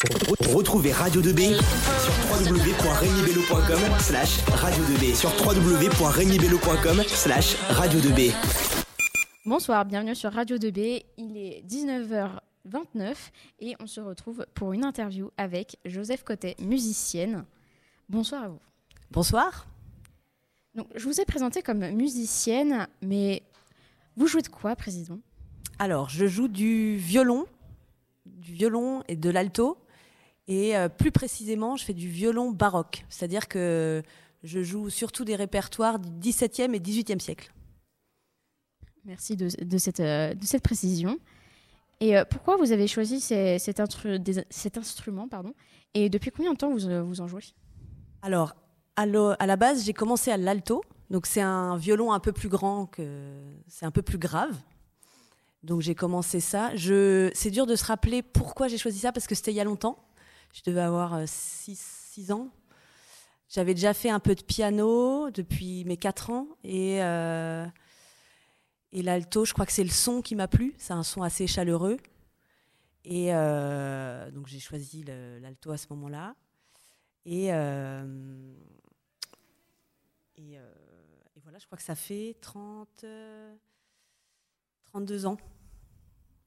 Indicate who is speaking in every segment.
Speaker 1: Retrouvez Radio 2B sur www.regnibello.com slash radio 2B sur www.regnibello.com slash radio 2B.
Speaker 2: Bonsoir, bienvenue sur Radio 2B. Il est 19h29 et on se retrouve pour une interview avec Joseph Cotet, musicienne. Bonsoir à vous.
Speaker 3: Bonsoir.
Speaker 2: Donc, je vous ai présenté comme musicienne, mais vous jouez de quoi, président?
Speaker 3: Alors, je joue du violon, du violon et de l'alto. Et euh, plus précisément, je fais du violon baroque. C'est-à-dire que je joue surtout des répertoires du XVIIe et XVIIIe siècle.
Speaker 2: Merci de, de, cette, euh, de cette, précision. Et euh, pourquoi vous avez choisi ces, cet, instru des, cet, instrument pardon, Et depuis combien de temps vous, vous en jouez?
Speaker 3: Alors, à, à, la base, j'ai commencé à l'alto. Donc, c'est un violon un peu plus grand, que c'est un peu plus grave. Donc, j'ai commencé ça. Je... C'est dur de se rappeler pourquoi j'ai choisi ça, parce que c'était il y a longtemps. Je devais avoir 6 ans. J'avais déjà fait un peu de piano depuis mes 4 ans. Et, euh, et l'alto, je crois que c'est le son qui m'a plu. C'est un son assez chaleureux. Et euh, donc j'ai choisi l'alto à ce moment-là. Et, euh, et, et, voilà, je crois que ça fait 30, 32 ans.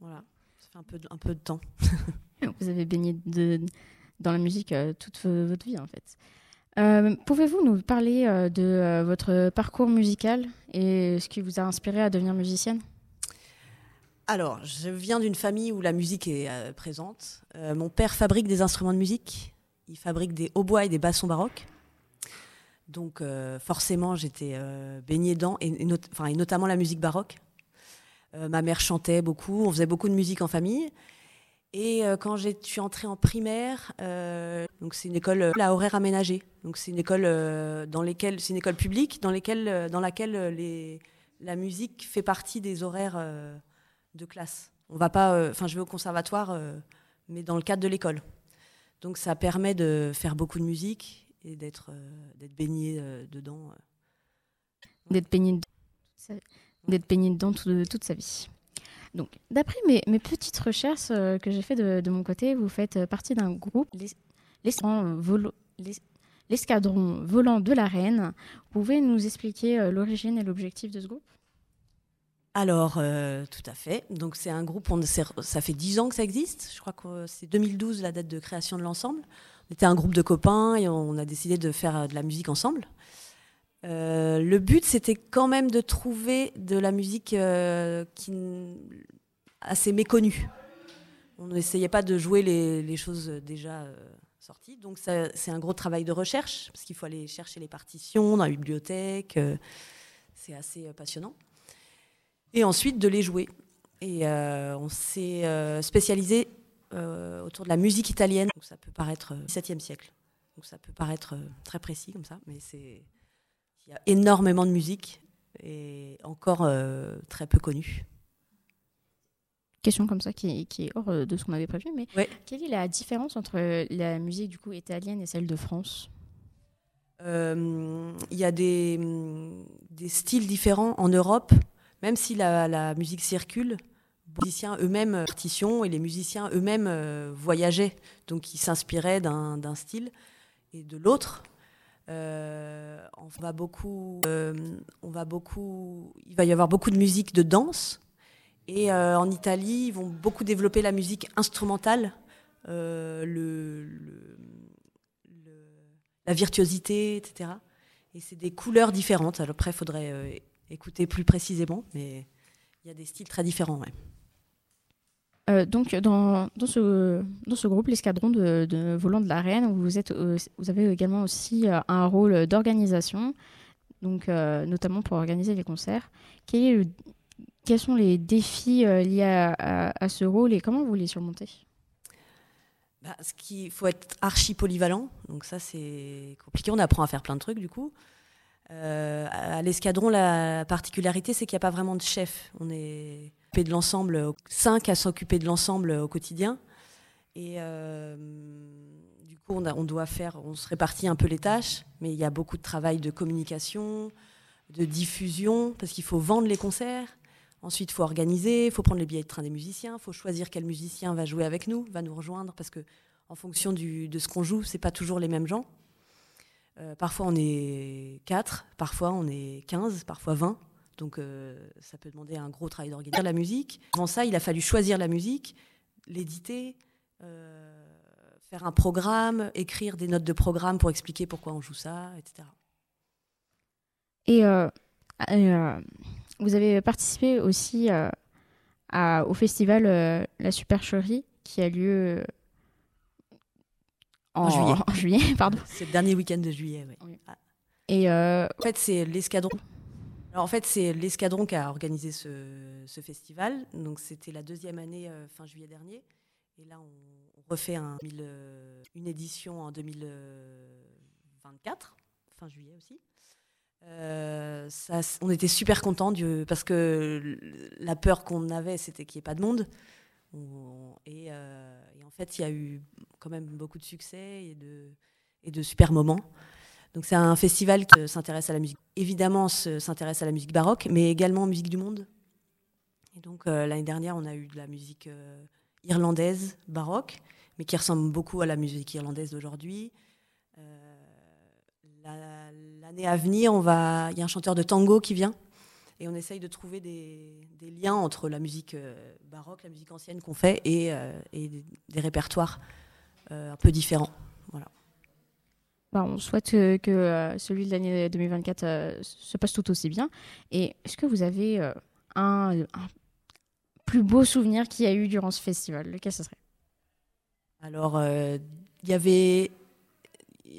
Speaker 3: Voilà, ça fait un peu, un peu de temps.
Speaker 2: Vous avez baigné dans la musique euh, toute votre vie, en fait. Euh, Pouvez-vous nous parler euh, de votre parcours musical et ce qui vous a inspiré à devenir musicienne?
Speaker 3: Alors, je viens d'une famille où la musique est présente. mon père fabrique des instruments de musique. Il fabrique des hautbois et des bassons baroques. Donc, forcément, j'étais baignée not et, notamment la musique baroque. ma mère chantait beaucoup, on faisait beaucoup de musique en famille. Et euh, quand je suis entrée en primaire, euh, donc c'est une école euh, à horaire aménagé. Donc c'est une école euh, dans lesquelles c'est une école publique dans lesquelles dans laquelle les, la musique fait partie des horaires de classe. On va pas, enfin je vais au conservatoire, mais dans le cadre de l'école. Donc ça permet de faire beaucoup de musique et d'être d'être baigné dedans.
Speaker 2: D'être baigné d'être baigné dedans toute, toute sa vie. Donc, d'après mes, petites recherches euh, que j'ai fait de, mon côté, vous faites partie d'un groupe, l'escadron volant de la Reine. Vous pouvez nous expliquer euh, l'origine et l'objectif de ce groupe?
Speaker 3: Alors, euh, tout à fait. Donc, c'est un groupe, ça fait 10 ans que ça existe. Je crois que c'est 2012 la date de création de l'ensemble. On était un groupe de copains et on a décidé de faire de la musique ensemble. Euh, le but, c'était quand même de trouver de la musique euh, qui, assez méconnue. On n'essayait pas de jouer les, choses déjà euh, sorties. Donc, c'est un gros travail de recherche, parce qu'il faut aller chercher les partitions dans la bibliothèque. Euh, c'est assez passionnant. Et ensuite, de les jouer. Et on s'est spécialisé autour de la musique italienne. Donc, ça peut paraître 17e siècle. Donc, ça peut paraître très précis comme ça, mais c'est il y a énormément de musique et encore euh, très peu connue.
Speaker 2: Question comme ça qui, qui est hors euh, de ce qu'on avait prévu, mais ouais. quelle est la différence entre la musique du coup italienne et celle de France?
Speaker 3: Euh, Il y a des, des, styles différents en Europe, même si la, la musique circule. Les musiciens eux-mêmes partition et les musiciens eux-mêmes euh, voyageaient, donc ils s'inspiraient d'un style et de l'autre. Euh, on va beaucoup, euh, on va beaucoup, il va y avoir beaucoup de musique de danse. Et euh, en Italie, ils vont beaucoup développer la musique instrumentale, le, le, le, la virtuosité, etc. Et c'est des couleurs différentes. Alors après, il faudrait écouter plus précisément, mais il y a des styles très différents. Ouais.
Speaker 2: Euh, donc, dans, ce, dans ce groupe, l'escadron de, de volants de la Reine, vous, êtes, euh, vous avez également aussi euh, un rôle d'organisation, donc notamment pour organiser les concerts. Quels sont les défis liés à, ce rôle et comment vous les surmontez?
Speaker 3: Bah, ce qu'il faut être archi polyvalent, donc ça c'est compliqué. On apprend à faire plein de trucs du coup. À l'escadron, la particularité, c'est qu'il n'y a pas vraiment de chef. On est de l'ensemble, cinq à s'occuper de l'ensemble au quotidien. Et euh, du coup, on, doit faire, on se répartit un peu les tâches, mais il y a beaucoup de travail de communication, de diffusion, parce qu'il faut vendre les concerts. Ensuite, il faut organiser, il faut prendre les billets de train des musiciens, il faut choisir quel musicien va jouer avec nous, va nous rejoindre, parce que en fonction de ce qu'on joue, c'est pas toujours les mêmes gens. Euh, parfois on est 4, parfois on est 15, parfois 20. Donc euh, ça peut demander un gros travail d'organisation. La musique, avant ça, il a fallu choisir la musique, l'éditer, euh, faire un programme, écrire des notes de programme pour expliquer pourquoi on joue ça, etc.
Speaker 2: Et vous avez participé aussi à, au festival La Supercherie qui a lieu
Speaker 3: en, juillet.
Speaker 2: En juillet pardon.
Speaker 3: C'est le dernier week-end de juillet, oui. Ah.
Speaker 2: Et euh,
Speaker 3: En fait, c'est l'escadron. Alors, en fait, c'est l'escadron qui a organisé ce, festival. Donc, c'était la deuxième année, euh, fin juillet dernier. Et là, on, refait euh, une édition en 2024, fin juillet aussi. Euh, on était super contents parce que la peur qu'on avait, c'était qu'il n'y ait pas de monde. On, et, euh, en fait, il y a eu quand même beaucoup de succès et de super moments. Donc c'est un festival qui s'intéresse à la musique. Évidemment, s'intéresse à la musique baroque, mais également musique du monde. Et donc euh, l'année dernière, on a eu de la musique euh, irlandaise baroque, mais qui ressemble beaucoup à la musique irlandaise d'aujourd'hui. Euh, L'année à venir, on va, il y a un chanteur de tango qui vient, et on essaye de trouver des, liens entre la musique baroque, la musique ancienne qu'on fait, et, des, répertoires un peu différents.
Speaker 2: Bah, on souhaite que, que celui de l'année 2024 se passe tout aussi bien. Et est-ce que vous avez un, plus beau souvenir qu'il y a eu durant ce festival? Lequel ce serait?
Speaker 3: Alors, il y avait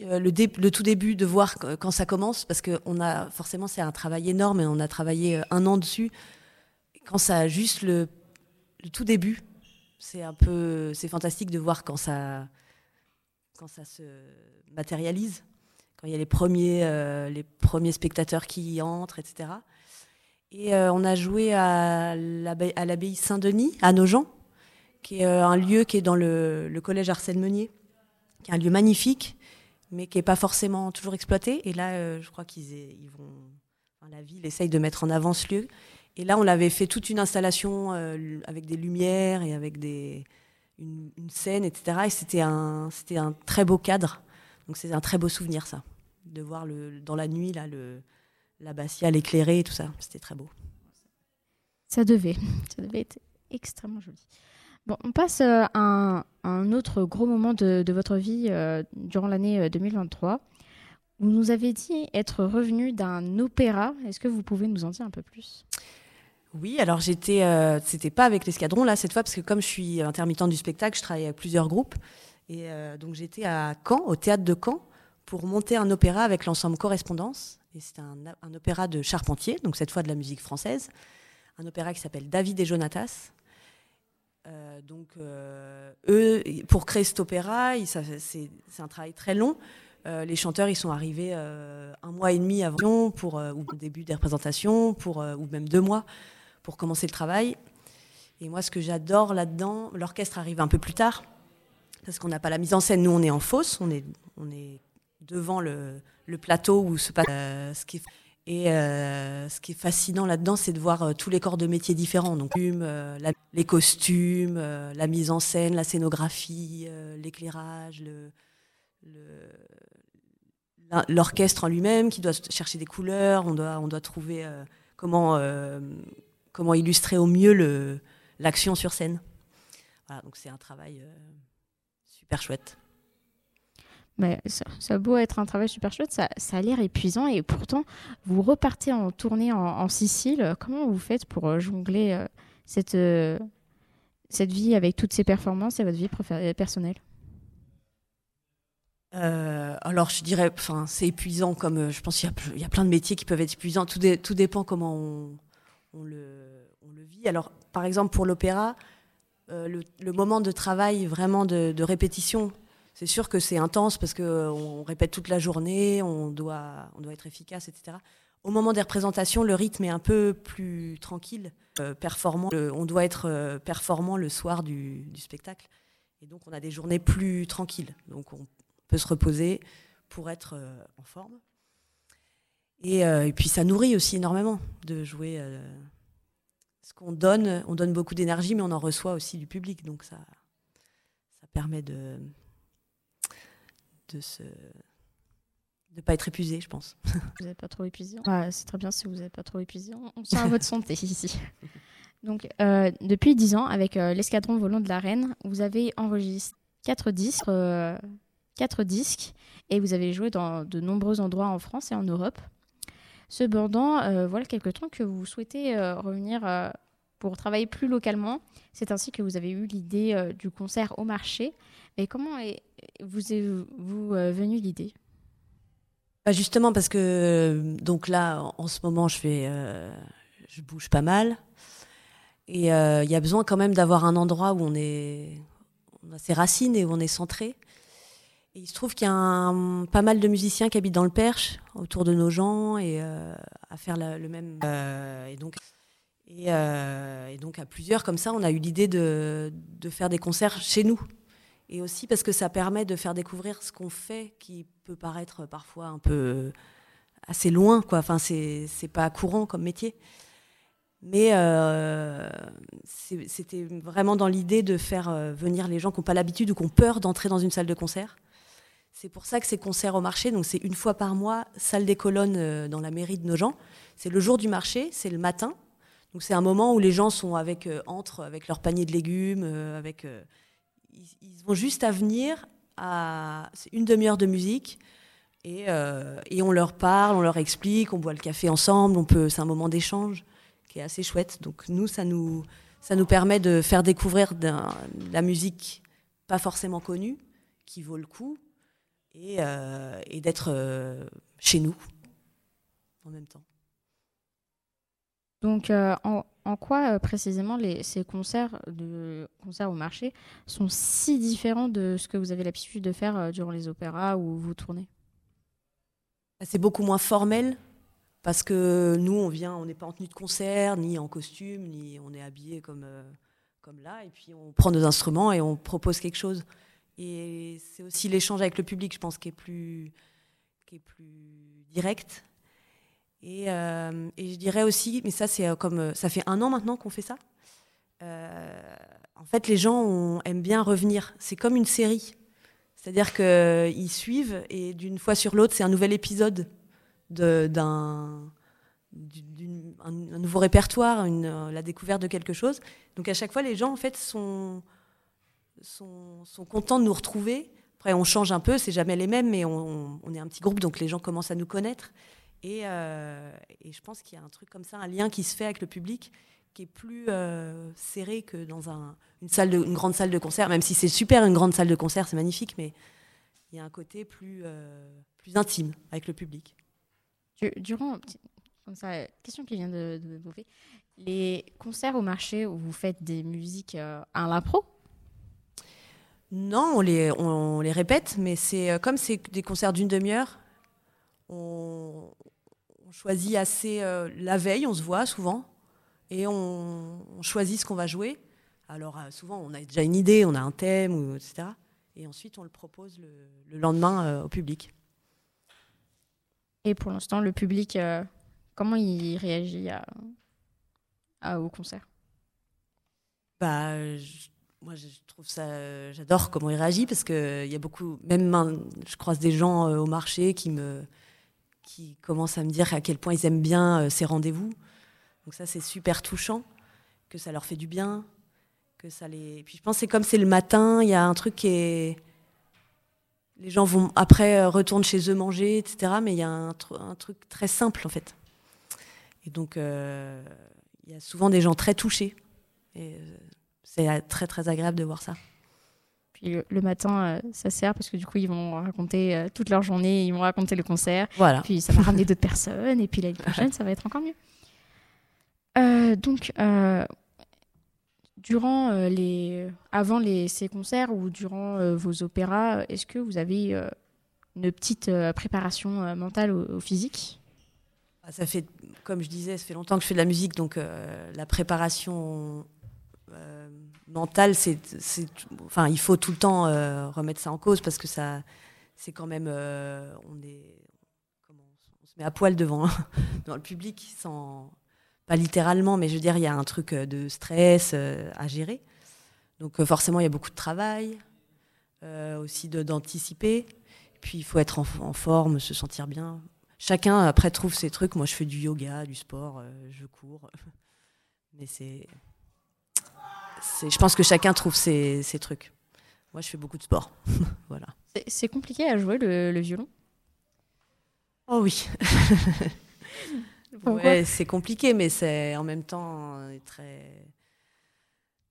Speaker 3: le, tout début de voir quand ça commence, parce que on a forcément c'est un travail énorme et on a travaillé un an dessus. Quand ça a juste le, le tout début, c'est un peu c'est fantastique de voir quand ça quand ça se matérialise, quand il y a les premiers euh, les premiers spectateurs qui y entrent, etc. Et euh, on a joué à l'abbaye Saint-Denis à Nogent, qui est euh, un lieu qui est dans le, collège Arsène Meunier, qui est un lieu magnifique mais qui n'est pas forcément toujours exploité. Et là, je crois qu'ils ils vont. Enfin, la ville essaye de mettre en avant ce lieu. Et là, on avait fait toute une installation avec des lumières et avec des, une, scène, etc. Et c'était un, c'était un très beau cadre. Donc c'est un très beau souvenir, ça, de voir le, dans la nuit là, le, l'abbatiale éclairée et tout ça. C'était très beau.
Speaker 2: Ça devait. Ça devait être extrêmement joli. Bon, on passe à un, un, autre gros moment de, de votre vie euh, durant l'année 2023. Vous nous avez dit être revenu d'un opéra. Est-ce que vous pouvez nous en dire un peu plus?
Speaker 3: Oui, alors j'étais, euh, c'était pas avec l'escadron là cette fois parce que comme je suis intermittente du spectacle, je travaille avec plusieurs groupes et euh, donc j'étais à Caen, au théâtre de Caen, pour monter un opéra avec l'ensemble Correspondance. Et c'était un, opéra de Charpentier, donc cette fois de la musique française, un opéra qui s'appelle David et Jonatas. Euh, donc, euh, eux, pour créer cet opéra, c'est un travail très long. Les chanteurs, ils sont arrivés un mois et demi avant, pour, début des représentations, pour, ou même deux mois, pour commencer le travail. Et moi, ce que j'adore là-dedans, l'orchestre arrive un peu plus tard, parce qu'on n'a pas la mise en scène. Nous, on est en fosse, on est, on est devant le, le plateau où se passe ce qui est et euh, ce qui est fascinant là-dedans, c'est de voir euh, tous les corps de métiers différents. Donc, euh, les costumes, euh, la mise en scène, la scénographie, euh, l'éclairage, l'orchestre le, en lui-même qui doit chercher des couleurs. On doit, on doit trouver euh, comment, comment illustrer au mieux l'action sur scène. Voilà, donc c'est un travail super chouette.
Speaker 2: Mais ça, ça, a beau être un travail super chouette, ça, ça a l'air épuisant et pourtant vous repartez en tournée en, en, Sicile. Comment vous faites pour jongler euh, cette, euh, cette vie avec toutes ces performances et votre vie personnelle?
Speaker 3: Euh, alors je dirais, enfin c'est épuisant comme je pense qu'il y, y, a plein de métiers qui peuvent être épuisants. Tout, dé, tout dépend comment on, on, le, vit. Alors par exemple pour l'opéra, le, le, moment de travail vraiment de, répétition c'est sûr que c'est intense parce qu'on répète toute la journée, on doit, on doit être efficace, etc. Au moment des représentations, le rythme est un peu plus tranquille, euh, performant. On doit être euh, performant le soir du, spectacle. Et donc, on a des journées plus tranquilles. Donc, on peut se reposer pour être euh, en forme. Et, euh, et, puis, ça nourrit aussi énormément de jouer. Euh, ce qu'on donne, on donne beaucoup d'énergie, mais on en reçoit aussi du public. Donc, ça, ça permet de de se de pas être épuisé, je pense.
Speaker 2: Vous n'êtes pas trop épuisé. c'est très bien si vous n'êtes pas trop épuisé. On tient à votre santé ici. Donc, euh, depuis 10 ans, avec euh, l'escadron volant de la Reine, vous avez enregistré 4 disques, euh, disques et vous avez joué dans de nombreux endroits en France et en Europe. Cependant, voilà quelques temps que vous souhaitez revenir pour travailler plus localement. C'est ainsi que vous avez eu l'idée du concert au marché. Mais comment est, vous est vous venue l'idée?
Speaker 3: Bah, justement parce que donc là en ce moment je bouge pas mal et euh, il y a besoin quand même d'avoir un endroit où on, est, on a ses racines et où on est centré. Il se trouve qu'il y a pas mal de musiciens qui habitent dans le Perche, autour de nos gens, et euh, à faire le même. Euh, et, donc, et, donc, à plusieurs, comme ça, on a eu l'idée de, faire des concerts chez nous. Et aussi parce que ça permet de faire découvrir ce qu'on fait, qui peut paraître parfois un peu assez loin, quoi. Enfin, c'est pas courant comme métier. Mais euh, c'était vraiment dans l'idée de faire euh, venir les gens qui n'ont pas l'habitude ou qui ont peur d'entrer dans une salle de concert. C'est pour ça que ces concerts au marché, donc c'est une fois par mois, salle des colonnes euh, dans la mairie de Nogent. C'est le jour du marché, c'est le matin. Donc c'est un moment où les gens sont avec entre avec leur panier de légumes, avec ils, ils, vont juste à venir à une demi-heure de musique et, et, on leur parle, on leur explique, on boit le café ensemble, on peut, c'est un moment d'échange qui est assez chouette. Donc nous, ça nous, ça nous permet de faire découvrir de la musique pas forcément connue, qui vaut le coup, et, euh, et d'être euh, chez nous en même temps.
Speaker 2: Donc, euh, en, en, quoi précisément les, ces concerts, de, concerts au marché sont si différents de ce que vous avez l'habitude de faire durant les opéras où vous tournez?
Speaker 3: C'est beaucoup moins formel, parce que nous, on vient, on n'est pas en tenue de concert, ni en costume, ni on est habillé comme, comme là, et puis on prend nos instruments et on propose quelque chose. Et c'est aussi l'échange avec le public, je pense, qui est plus, qui est plus direct. Et, euh, je dirais aussi, mais ça, c'est euh, comme ça fait un an maintenant qu'on fait ça. en fait, les gens aiment bien revenir. C'est comme une série. C'est-à-dire qu'ils suivent et d'une fois sur l'autre, c'est un nouvel épisode d'un un, nouveau répertoire, euh, la découverte de quelque chose. Donc à chaque fois, les gens en fait sont, sont, contents de nous retrouver. Après, on change un peu, c'est jamais les mêmes, mais on, est un petit groupe, donc les gens commencent à nous connaître. Et, euh, et je pense qu'il y a un truc comme ça, un lien qui se fait avec le public qui est plus euh, serré que dans un, une, de, grande salle de concert, même si c'est super une grande salle de concert, c'est magnifique, mais il y a un côté plus, plus intime avec le public.
Speaker 2: Durant, question qui vient de, de me les concerts au marché où vous faites des musiques euh, à l'impro
Speaker 3: Non, on les, on, les répète, mais c'est euh, comme c'est des concerts d'une demi-heure, on, choisit assez euh, la veille, on se voit souvent, et on, choisit ce qu'on va jouer. Alors souvent, on a déjà une idée, on a un thème, ou, etc. Et ensuite, on le propose le, le lendemain au public.
Speaker 2: Et pour l'instant, le public, euh, comment il réagit à, à, au concert?
Speaker 3: Bah, Moi, je trouve ça. J'adore comment il réagit parce qu'il y a beaucoup. Même je croise des gens euh, au marché qui, me, qui commencent à me dire à quel point ils aiment bien euh, ces rendez-vous. Donc, ça, c'est super touchant, que ça leur fait du bien. Que ça les... Puis je pense que c'est comme c'est le matin, il y a un truc qui est les gens vont après euh, retournent chez eux manger, etc. Mais il y a un, truc très simple en fait. Et donc euh, il y a souvent des gens très touchés. Euh, c'est très très agréable de voir ça.
Speaker 2: Puis le, matin, ça sert parce que du coup ils vont raconter toute leur journée, ils vont raconter le concert.
Speaker 3: Voilà.
Speaker 2: Puis ça va ramener d'autres personnes et puis l'année prochaine ça va être encore mieux. donc durant euh, les, avant les, ces concerts ou durant euh, vos opéras, est-ce que vous avez euh, une petite préparation mentale au, physique?
Speaker 3: Ah, Ça fait, comme je disais, ça fait longtemps que je fais de la musique, donc la préparation mentale, c'est, enfin, il faut tout le temps remettre ça en cause parce que ça, c'est quand même, on est, on se met à poil devant, dans le public sans pas littéralement, mais je veux dire, il y a un truc euh, de stress euh, à gérer. Donc euh, forcément, il y a beaucoup de travail, aussi d'anticiper. Puis il faut être en, en forme, se sentir bien. Chacun après trouve ses trucs. Moi, je fais du yoga, du sport, euh, je cours. Mais c'est, je pense que chacun trouve ses, ses trucs. Moi, je fais beaucoup de sport. voilà.
Speaker 2: C'est- compliqué à jouer le, le violon?
Speaker 3: Oh oui. Ouais, c'est compliqué, mais c'est en même temps euh, très.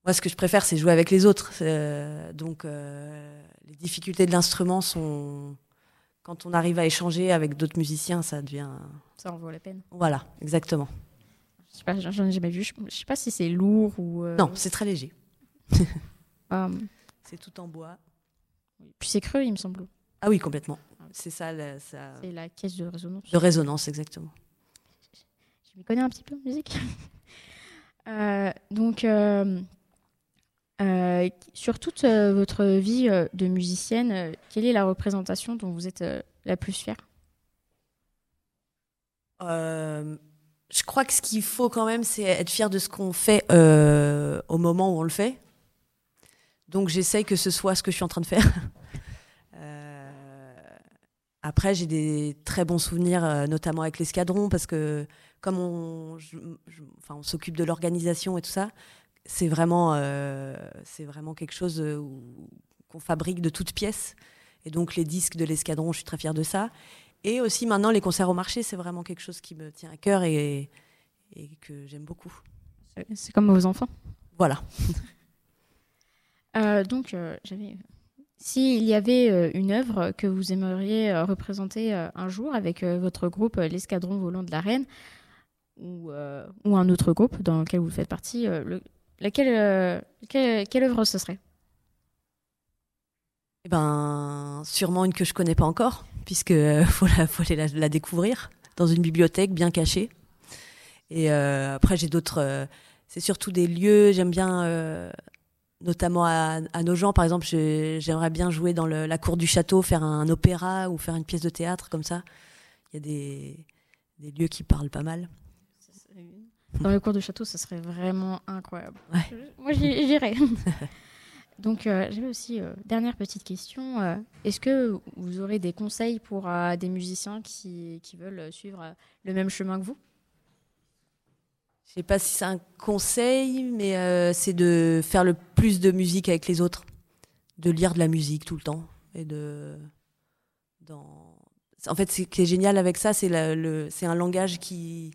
Speaker 3: Moi, ce que je préfère, c'est jouer avec les autres. Euh, donc, euh, les difficultés de l'instrument sont. Quand on arrive à échanger avec d'autres musiciens, ça devient.
Speaker 2: Ça en vaut la peine.
Speaker 3: Voilà, exactement.
Speaker 2: Je sais pas, j'en ai jamais vu. Je, sais pas si c'est lourd ou. euh,
Speaker 3: Non, c'est très léger.
Speaker 2: euh,
Speaker 3: C'est tout en bois.
Speaker 2: puis c'est creux, il me semble.
Speaker 3: Ah oui, complètement. C'est ça, la- ça-
Speaker 2: C'est la caisse de résonance.
Speaker 3: de résonance, exactement.
Speaker 2: Je m'y connais un petit peu en musique. Euh, donc, euh, euh, sur toute euh, votre vie euh, de musicienne, euh, quelle est la représentation dont vous êtes euh, la plus fière?
Speaker 3: Euh, je crois que ce qu'il faut quand même, c'est être fier de ce qu'on fait euh, au moment où on le fait. Donc j'essaye que ce soit ce que je suis en train de faire. Euh, après, j'ai des très bons souvenirs, euh, notamment avec l'escadron, parce que comme on, enfin, on s'occupe de l'organisation et tout ça, c'est vraiment, c'est vraiment quelque chose qu'on fabrique de toutes pièces. Et donc les disques de l'escadron, je suis très fière de ça. Et aussi maintenant, les concerts au marché, c'est vraiment quelque chose qui me tient à cœur et, et que j'aime beaucoup.
Speaker 2: C'est- comme vos enfants.
Speaker 3: Voilà.
Speaker 2: Euh, donc, euh, j'avais. S'il y avait euh, une œuvre que vous aimeriez euh, représenter un jour avec votre groupe, l'Escadron Volant de la Reine, ou, ou un autre groupe dans lequel vous faites partie, le- laquelle, quelle, quelle œuvre ce serait?
Speaker 3: Eh ben, sûrement une que je connais pas encore, puisque euh, faut, la, faut aller la, la découvrir dans une bibliothèque bien cachée. Et euh, après, j'ai d'autres. euh, c'est surtout des lieux. J'aime bien, notamment à, à nos gens, par exemple. j'ai- J'aimerais bien jouer dans le- la cour du château, faire un opéra ou faire une pièce de théâtre comme ça. Il y a des, des lieux qui parlent pas mal.
Speaker 2: Dans le cours de château, ce serait vraiment incroyable.
Speaker 3: Ouais.
Speaker 2: Moi, j'irais. Donc, euh, j'avais aussi euh, dernière petite question. euh, Est-ce que vous aurez des conseils pour des musiciens qui, qui veulent suivre le même chemin que vous?
Speaker 3: Je sais pas si c'est un conseil, mais c'est de faire le plus de musique avec les autres, de lire de la musique tout le temps et de. En fait, ce qui est génial avec ça, c'est un langage qui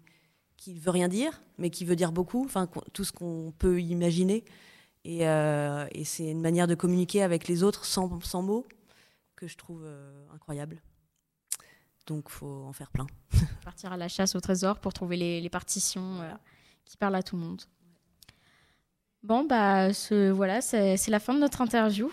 Speaker 3: qui veut rien dire, mais qui veut dire beaucoup. Enfin, tout ce qu'on peut imaginer, et, euh, et c'est une manière de communiquer avec les autres sans, sans mots que je trouve euh, incroyable. Donc, faut en faire plein.
Speaker 2: Partir à la chasse au trésor pour trouver les, les partitions euh, qui parlent à tout le monde. Bon, bah, ce, voilà, c'est c'est la fin de notre interview.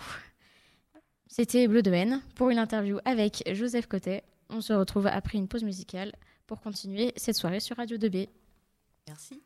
Speaker 2: C'était Bleu de Haine pour une interview avec Joseph Cotet. On se retrouve après une pause musicale pour continuer cette soirée sur Radio 2B.
Speaker 3: Merci.